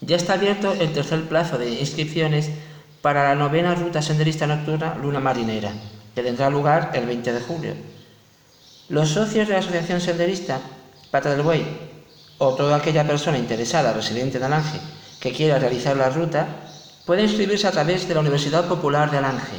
Ya está abierto el tercer plazo de inscripciones para la novena ruta senderista nocturna Luna Marinera, que tendrá lugar el 20 de julio. Los socios de la Asociación Senderista Pata del Buey o toda aquella persona interesada residente de Alange que quiera realizar la ruta puede inscribirse a través de la Universidad Popular de Alange